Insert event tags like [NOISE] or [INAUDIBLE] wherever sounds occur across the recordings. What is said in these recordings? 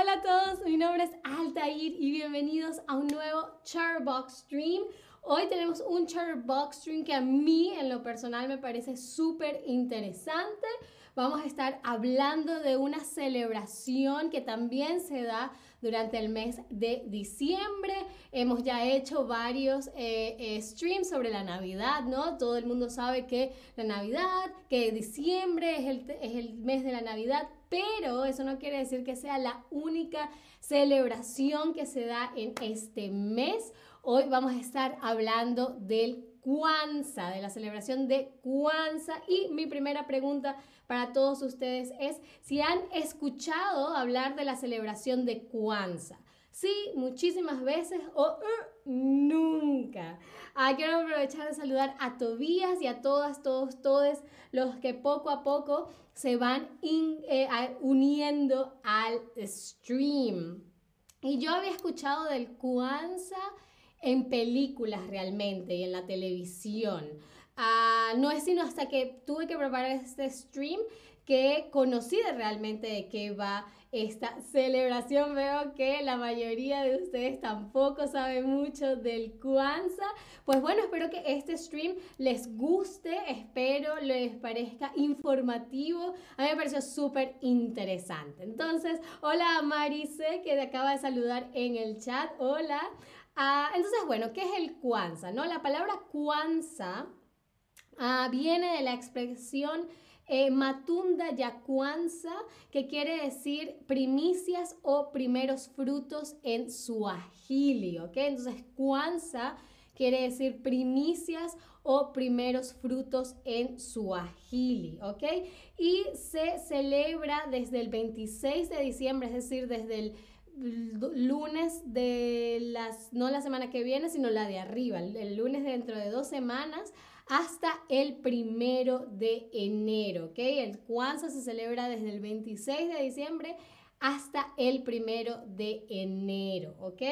Hola a todos, mi nombre es Altair y bienvenidos a un nuevo Charbox Stream. Hoy tenemos un Charbox Stream que a mí en lo personal me parece súper interesante. Vamos a estar hablando de una celebración que también se da durante el mes de diciembre. Hemos ya hecho varios eh, eh, streams sobre la Navidad, ¿no? Todo el mundo sabe que la Navidad, que diciembre es el, es el mes de la Navidad, pero eso no quiere decir que sea la única celebración que se da en este mes. Hoy vamos a estar hablando del Kwanzaa, de la celebración de Kwanzaa. Y mi primera pregunta para todos ustedes es si han escuchado hablar de la celebración de Kwanzaa. Sí, muchísimas veces o uh, nunca. Ah, quiero aprovechar de saludar a Tobías y a todas, todos, todos los que poco a poco se van eh, uniendo al stream. Y yo había escuchado del Kwanzaa en películas realmente y en la televisión. Ah, no es sino hasta que tuve que preparar este stream que conocí realmente de qué va esta celebración. Veo que la mayoría de ustedes tampoco sabe mucho del Kwanzaa. Pues bueno, espero que este stream les guste, espero les parezca informativo. A mí me pareció súper interesante. Entonces, hola a Marise que te acaba de saludar en el chat. Hola. Ah, entonces, bueno, ¿qué es el Kwanzaa? No? La palabra Kwanzaa ah, viene de la expresión eh, Matunda Yacuanza, que quiere decir primicias o primeros frutos en suajili, ¿ok? Entonces, Kwanzaa quiere decir primicias o primeros frutos en suajili, ¿ok? Y se celebra desde el 26 de diciembre, es decir, desde el lunes de las, no la semana que viene, sino la de arriba, el lunes dentro de dos semanas hasta el primero de enero, ¿ok? El Kwanzaa se celebra desde el 26 de diciembre hasta el primero de enero, ¿ok?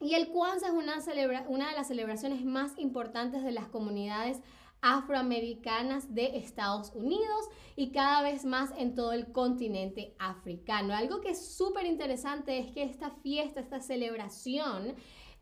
y el Kwanzaa es una, una de las celebraciones más importantes de las comunidades afroamericanas de Estados Unidos y cada vez más en todo el continente africano. Algo que es súper interesante es que esta fiesta, esta celebración,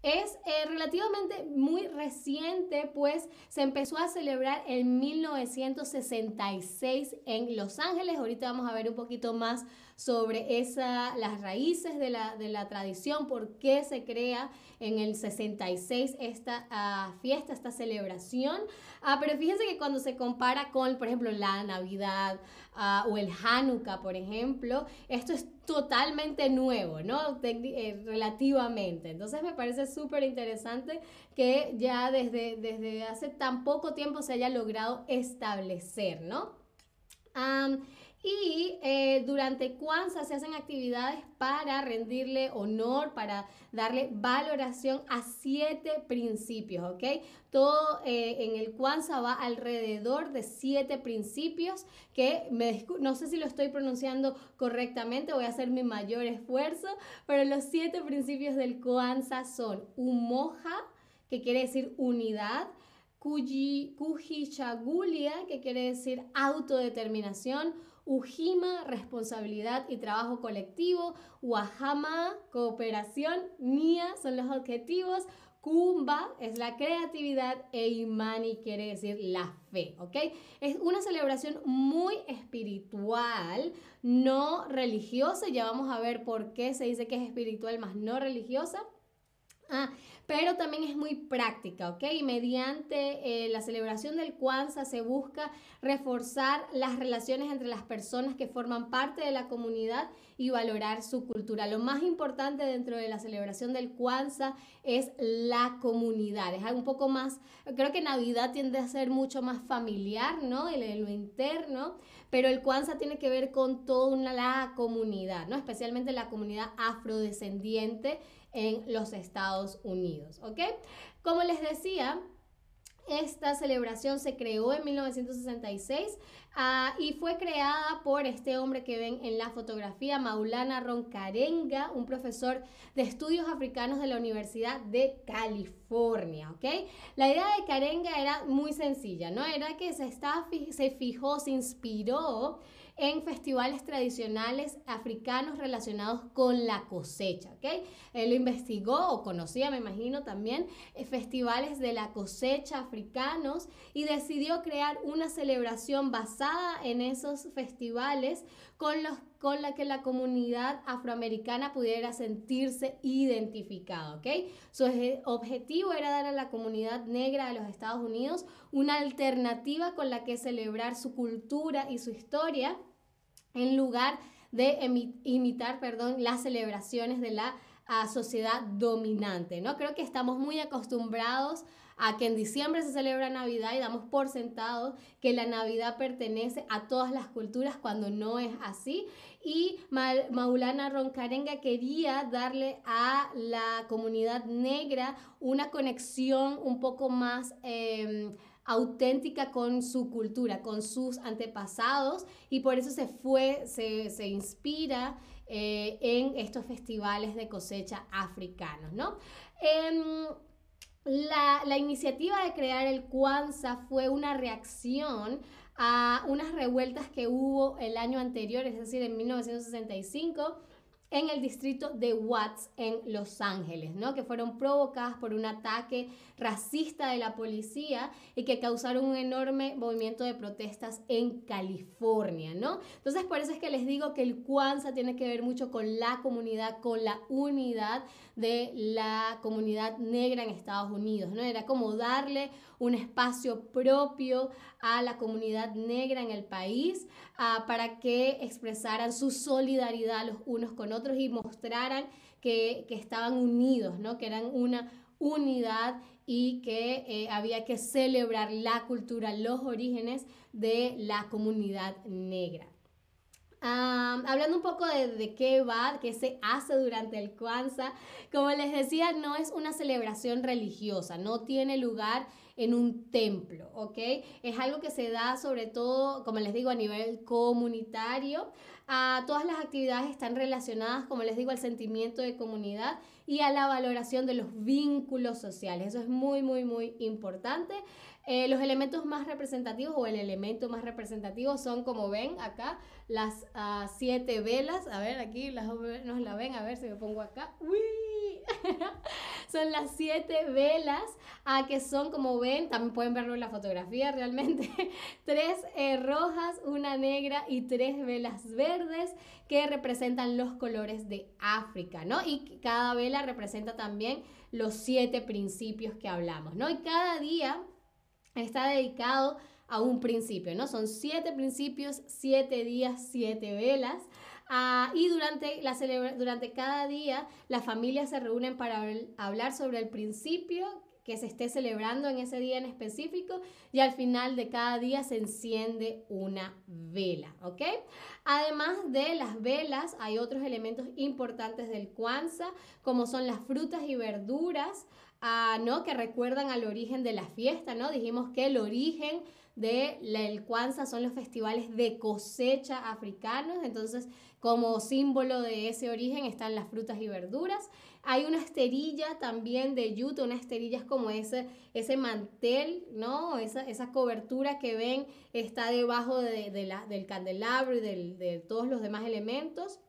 es eh, relativamente muy reciente, pues se empezó a celebrar en 1966 en Los Ángeles. Ahorita vamos a ver un poquito más sobre esa, las raíces de la, de la tradición, por qué se crea en el 66 esta uh, fiesta, esta celebración. Uh, pero fíjense que cuando se compara con, por ejemplo, la Navidad uh, o el Hanukkah, por ejemplo, esto es totalmente nuevo, ¿no? Eh, relativamente. Entonces me parece súper interesante que ya desde, desde hace tan poco tiempo se haya logrado establecer, ¿no? Y eh, durante Kwanzaa se hacen actividades para rendirle honor, para darle valoración a siete principios, ¿ok? Todo eh, en el Kwanzaa va alrededor de siete principios que me, no sé si lo estoy pronunciando correctamente, voy a hacer mi mayor esfuerzo, pero los siete principios del Kwanzaa son Umoja, que quiere decir unidad, Kujichagulia, que quiere decir autodeterminación, Ujima, responsabilidad y trabajo colectivo. Wahama, cooperación. Nia son los objetivos. Kumba es la creatividad e Imani quiere decir la fe, ¿ok? Es una celebración muy espiritual, no religiosa. Ya vamos a ver por qué se dice que es espiritual más no religiosa. Ah, pero también es muy práctica, ¿ok? Mediante eh, la celebración del Kwanzaa se busca reforzar las relaciones entre las personas que forman parte de la comunidad y valorar su cultura. Lo más importante dentro de la celebración del Kwanzaa es la comunidad. Es algo un poco más, creo que Navidad tiende a ser mucho más familiar, ¿no? En lo interno, pero el Kwanzaa tiene que ver con toda la comunidad, ¿no? Especialmente la comunidad afrodescendiente en los Estados Unidos, ¿ok? Como les decía, esta celebración se creó en 1966 ah, y fue creada por este hombre que ven en la fotografía, Maulana Roncarenga, un profesor de estudios africanos de la Universidad de California. California, ¿ok? La idea de Karenga era muy sencilla, ¿no? Era que se, estaba, se fijó, se inspiró en festivales tradicionales africanos relacionados con la cosecha, ¿ok? Él investigó o conocía, me imagino también, eh, festivales de la cosecha africanos y decidió crear una celebración basada en esos festivales con, los, con la que la comunidad afroamericana pudiera sentirse identificada, ¿ok? Su objetivo era dar a la comunidad negra de los Estados Unidos una alternativa con la que celebrar su cultura y su historia en lugar de imitar, perdón, las celebraciones de la ah, sociedad dominante, ¿no? Creo que estamos muy acostumbrados a que en diciembre se celebra Navidad y damos por sentado que la Navidad pertenece a todas las culturas cuando no es así. Y Maulana Roncarenga quería darle a la comunidad negra una conexión un poco más... Em, auténtica con su cultura, con sus antepasados y por eso se fue, se, inspira eh, en estos festivales de cosecha africanos, ¿no? Em, la, la, iniciativa de crear el Kwanzaa fue una reacción a unas revueltas que hubo el año anterior, es decir, en 1965 en el distrito de Watts en Los Ángeles, ¿no? que fueron provocadas por un ataque racista de la policía y que causaron un enorme movimiento de protestas en California, ¿no? Entonces, por eso es que les digo que el Kwanzaa tiene que ver mucho con la comunidad, con la unidad de la comunidad negra en Estados Unidos, ¿no? Era como darle un espacio propio a la comunidad negra en el país ah, para que expresaran su solidaridad los unos con otros y mostraran que, que estaban unidos, ¿no? Que eran una unidad y que eh, había que celebrar la cultura, los orígenes de la comunidad negra hablando un poco de, de, qué va, qué se hace durante el Kwanzaa, como les decía, no es una celebración religiosa, no tiene lugar en un templo, ¿ok? Es algo que se da sobre todo, como les digo, a nivel comunitario. A todas las actividades están relacionadas, como les digo, al sentimiento de comunidad y a la valoración de los vínculos sociales. Eso es muy, muy, muy importante. Eh, los elementos más representativos o el elemento más representativo son, como ven acá, las uh, siete velas. A ver, aquí las nos la ven, a ver si me pongo acá. ¡Uy! [LAUGHS] son las siete velas uh, que son, como ven, también pueden verlo en la fotografía realmente, [LAUGHS] tres eh, rojas, una negra y tres velas verdes que representan los colores de África, ¿no? Y cada vela representa también los siete principios que hablamos, ¿no? Y cada día está dedicado a un principio, ¿no? Son siete principios, siete días, siete velas. Ah, y durante, la durante cada día las familias se reúnen para hablar sobre el principio que se esté celebrando en ese día en específico y al final de cada día se enciende una vela, ¿ok? Además de las velas, hay otros elementos importantes del Kwanzaa, como son las frutas y verduras, ¿no? Que recuerdan al origen de la fiesta, ¿no? Dijimos que el origen del Kwanzaa son los festivales de cosecha africanos, entonces como símbolo de ese origen están las frutas y verduras. Hay una esterilla también de yuta, una esterilla es como ese, ese mantel, ¿no? Esa, esa cobertura que ven está debajo de, la, del candelabro y de todos los demás elementos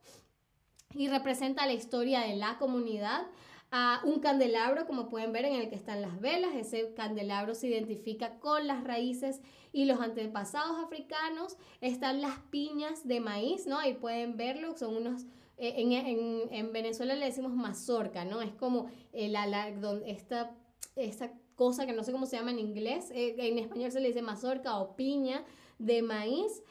y representa la historia de la comunidad a un candelabro, como pueden ver, en el que están las velas. Ese candelabro se identifica con las raíces y los antepasados africanos. Están las piñas de maíz, ¿no? Ahí pueden verlo, son unos... Eh, en, en, en, Venezuela le decimos mazorca, ¿no? Es como eh, la, esta, esta cosa que no sé cómo se llama en inglés, eh, en español se le dice mazorca o piña de maíz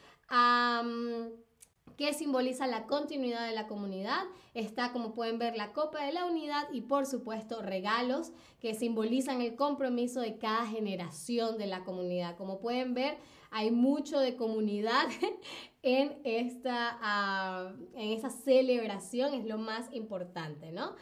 que simboliza la continuidad de la comunidad. Está, como pueden ver, la Copa de la Unidad y, por supuesto, regalos que simbolizan el compromiso de cada generación de la comunidad. Como pueden ver, hay mucho de comunidad [LAUGHS] en esta, ah, en celebración, es lo más importante, ¿no?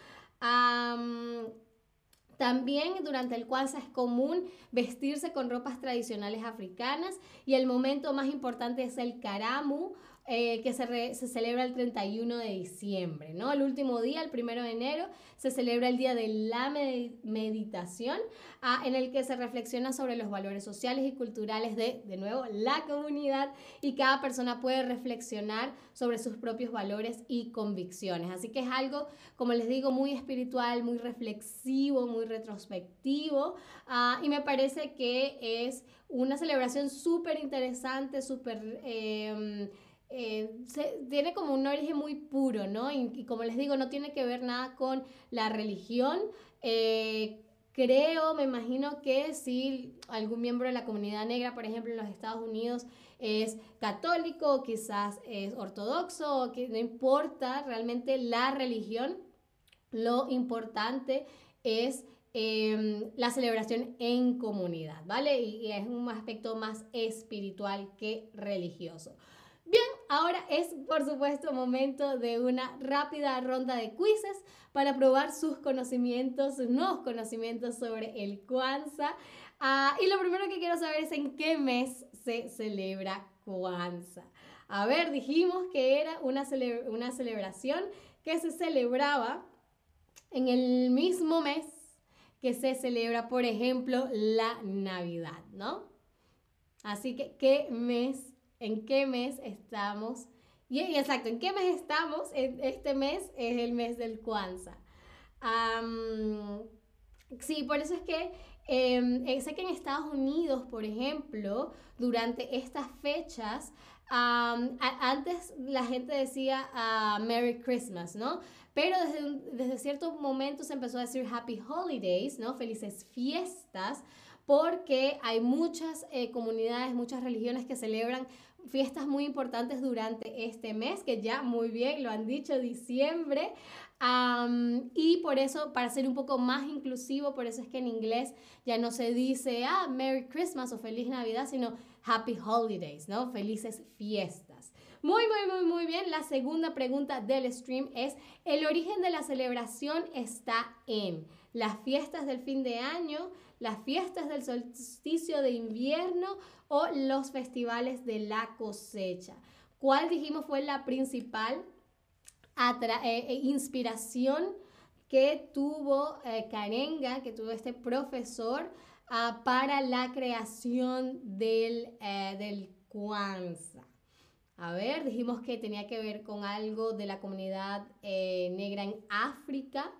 También durante el Kwanzaa es común vestirse con ropas tradicionales africanas y el momento más importante es el karamu eh, que se, se, celebra el 31 de diciembre, ¿no? El último día, el primero de enero, se celebra el día de la meditación, ah, en el que se reflexiona sobre los valores sociales y culturales de, de nuevo, la comunidad y cada persona puede reflexionar sobre sus propios valores y convicciones. Así que es algo, como les digo, muy espiritual, muy reflexivo, muy retrospectivo, ah, y me parece que es una celebración súper interesante, súper... Eh, eh, tiene como un origen muy puro, ¿no? Y, como les digo, no tiene que ver nada con la religión. Eh, creo, me imagino que si algún miembro de la comunidad negra, por ejemplo, en los Estados Unidos, es católico, quizás es ortodoxo, que no importa realmente la religión, lo importante es em, la celebración en comunidad, ¿vale? y es un aspecto más espiritual que religioso. Ahora es por supuesto momento de una rápida ronda de quizzes para probar sus conocimientos, sus nuevos conocimientos sobre el Kwanzaa. Ah, y lo primero que quiero saber es en qué mes se celebra Kwanzaa. A ver, dijimos que era una, una celebración que se celebraba en el mismo mes que se celebra, por ejemplo, la Navidad, ¿no? Así que, ¿qué mes en qué mes estamos. Y, exacto, ¿en qué mes estamos? Este mes es el mes del Kwanzaa. sí, por eso es que em, eh, sé que en Estados Unidos, por ejemplo, durante estas fechas, antes la gente decía uh, Merry Christmas, ¿no? Pero desde, desde cierto momento se empezó a decir Happy Holidays, ¿no? Felices fiestas, porque hay muchas eh, comunidades, muchas religiones que celebran fiestas muy importantes durante este mes, que ya muy bien lo han dicho, diciembre. y por eso, para ser un poco más inclusivo, por eso es que en inglés ya no se dice, ah, Merry Christmas o Feliz Navidad, sino Happy Holidays, ¿no? Felices fiestas. Muy, muy, muy, muy bien. La segunda pregunta del stream es, ¿el origen de la celebración está en las fiestas del fin de año, las fiestas del solsticio de invierno o los festivales de la cosecha. ¿Cuál dijimos fue la principal eh, eh, inspiración que tuvo eh, Karenga, que tuvo este profesor ah, para la creación del, del Kwanzaa? A ver, dijimos que tenía que ver con algo de la comunidad negra en África.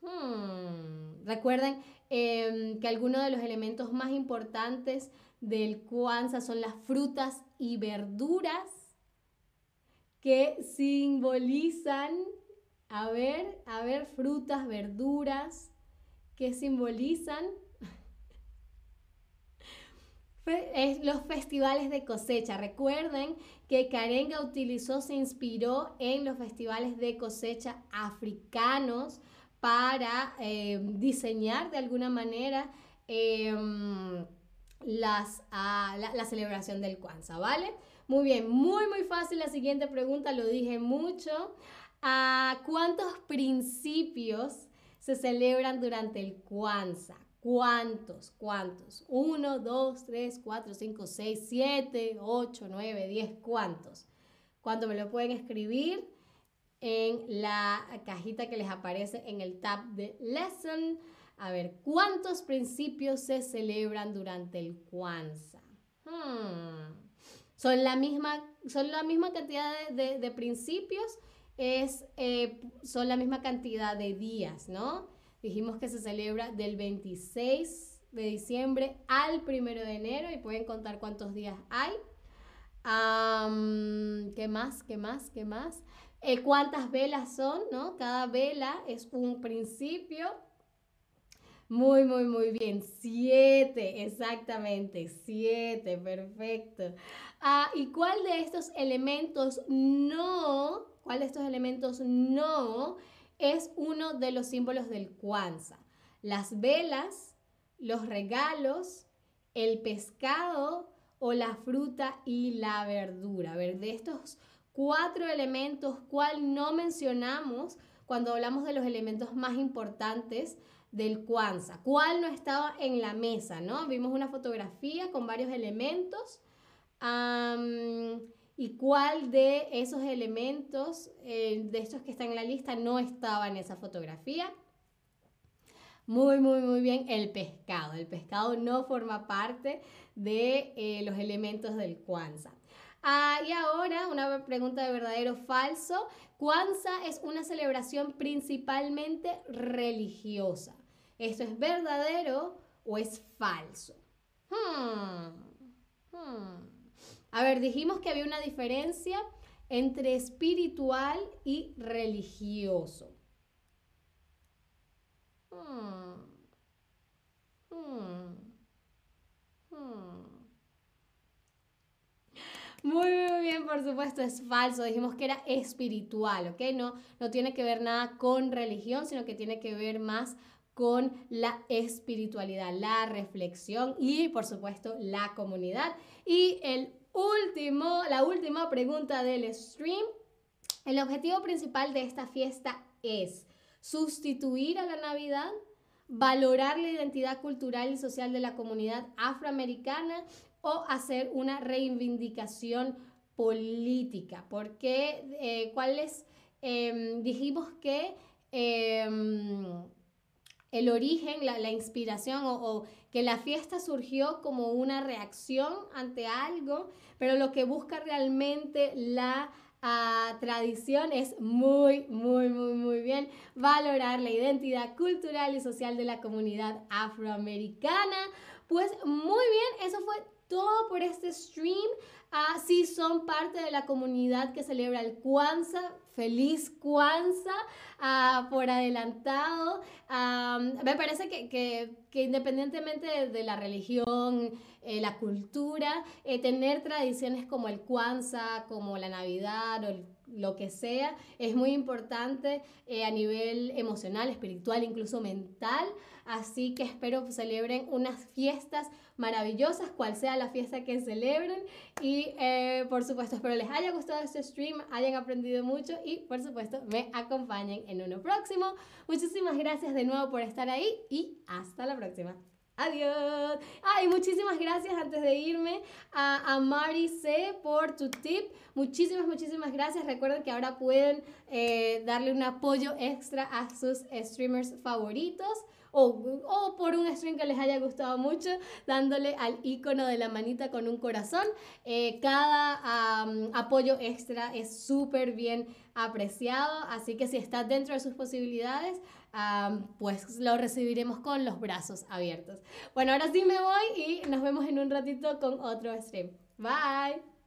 Hmm. Recuerden em, que algunos de los elementos más importantes del Kwanzaa son las frutas y verduras que simbolizan, a ver, a ver, frutas, verduras que simbolizan los festivales de cosecha. Recuerden que Karenga utilizó, se inspiró en los festivales de cosecha africanos para eh, diseñar de alguna manera em, las, ah, la, celebración del Kwanzaa, ¿vale? Muy bien, muy muy fácil la siguiente pregunta, lo dije mucho. ¿A ¿Cuántos principios se celebran durante el Kwanzaa? ¿Cuántos? ¿Cuántos? ¿Uno, dos, tres, cuatro, cinco, seis, siete, ocho, nueve, diez? ¿Cuántos? ¿Cuánto me lo pueden escribir? en la cajita que les aparece en el tab de Lesson. A ver, ¿cuántos principios se celebran durante el Kwanzaa? Hmm. Son, la misma, son la misma cantidad de, principios, es, eh, son la misma cantidad de días, ¿no? Dijimos que se celebra del 26 de diciembre al 1 de enero y pueden contar cuántos días hay. ¿Qué más? ¿Qué más? ¿Qué más? Eh, cuántas velas son, ¿no? Cada vela es un principio. Muy, muy, muy bien. Siete, exactamente. Siete, perfecto. Ah, ¿Y cuál de estos elementos no, cuál de estos elementos no es uno de los símbolos del Kwanzaa? Las velas, los regalos, el pescado o la fruta y la verdura. A ver, de estos cuatro elementos, cuál no mencionamos cuando hablamos de los elementos más importantes del Kwanzaa. ¿Cuál no estaba en la mesa? ¿no? Vimos una fotografía con varios elementos. Y cuál de esos elementos, eh, de estos que están en la lista, no estaba en esa fotografía. Muy, muy, muy bien, el pescado. El pescado no forma parte de eh, los elementos del Kwanzaa. Ah, y ahora una pregunta de verdadero o falso. Kwanzaa es una celebración principalmente religiosa. ¿Esto es verdadero o es falso? Hmm, hmm. A ver, dijimos que había una diferencia entre espiritual y religioso. Hmm. Hmm. Hmm. Muy, muy bien, por supuesto, es falso. Dijimos que era espiritual, ¿ok? No, no tiene que ver nada con religión, sino que tiene que ver más con la espiritualidad, la reflexión y, por supuesto, la comunidad. Y el último, la última pregunta del stream. El objetivo principal de esta fiesta es sustituir a la Navidad, valorar la identidad cultural y social de la comunidad afroamericana o hacer una reivindicación política. Porque, eh, ¿cuáles? Em, dijimos que em, el origen, la, inspiración o, que la fiesta surgió como una reacción ante algo, pero lo que busca realmente la ah, tradición es muy, muy, muy, muy bien valorar la identidad cultural y social de la comunidad afroamericana. Pues muy bien, eso fue todo por este stream. Si son parte de la comunidad que celebra el Kwanzaa, feliz Kwanzaa ah, por adelantado. me parece que, independientemente de, la religión, eh, la cultura, eh, tener tradiciones como el Kwanzaa, como la Navidad o lo que sea, es muy importante eh, a nivel emocional, espiritual, incluso mental. Así que espero celebren unas fiestas maravillosas, cual sea la fiesta que celebren. Y eh, por supuesto, espero les haya gustado este stream, hayan aprendido mucho y por supuesto me acompañen en uno próximo. Muchísimas gracias de nuevo por estar ahí y hasta la próxima. Adiós. Ay, muchísimas gracias antes de irme a, a Mari C por tu tip. Muchísimas, muchísimas gracias. Recuerden que ahora pueden eh, darle un apoyo extra a sus streamers favoritos o, por un stream que les haya gustado mucho, dándole al icono de la manita con un corazón. Eh, cada apoyo extra es súper bien apreciado, así que si está dentro de sus posibilidades, pues lo recibiremos con los brazos abiertos. Bueno, ahora sí me voy y nos vemos en un ratito con otro stream. Bye.